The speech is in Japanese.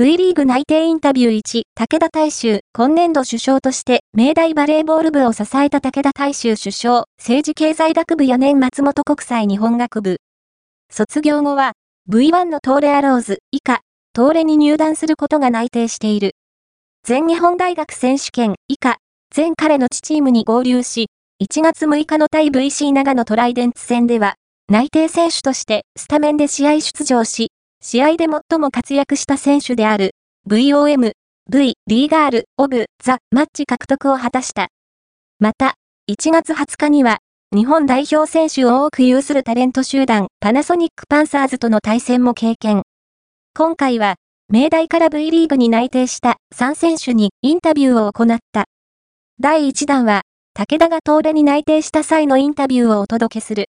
V リーグ内定インタビュー1、武田大衆、今年度首相として、明大バレーボール部を支えた武田大衆首相、政治経済学部4年松本国際日本学部。卒業後は、V1 の東レアローズ、以下、東レに入団することが内定している。全日本大学選手権、以下、全彼の地チームに合流し、1月6日の対 VC 長野トライデンツ戦では、内定選手としてスタメンで試合出場し、試合で最も活躍した選手である VOM、V、リーガール、オブ、ザ、マッチ獲得を果たした。また、1月20日には、日本代表選手を多く有するタレント集団、パナソニックパンサーズとの対戦も経験。今回は、明大から V リーグに内定した3選手にインタビューを行った。第1弾は、武田が東レに内定した際のインタビューをお届けする。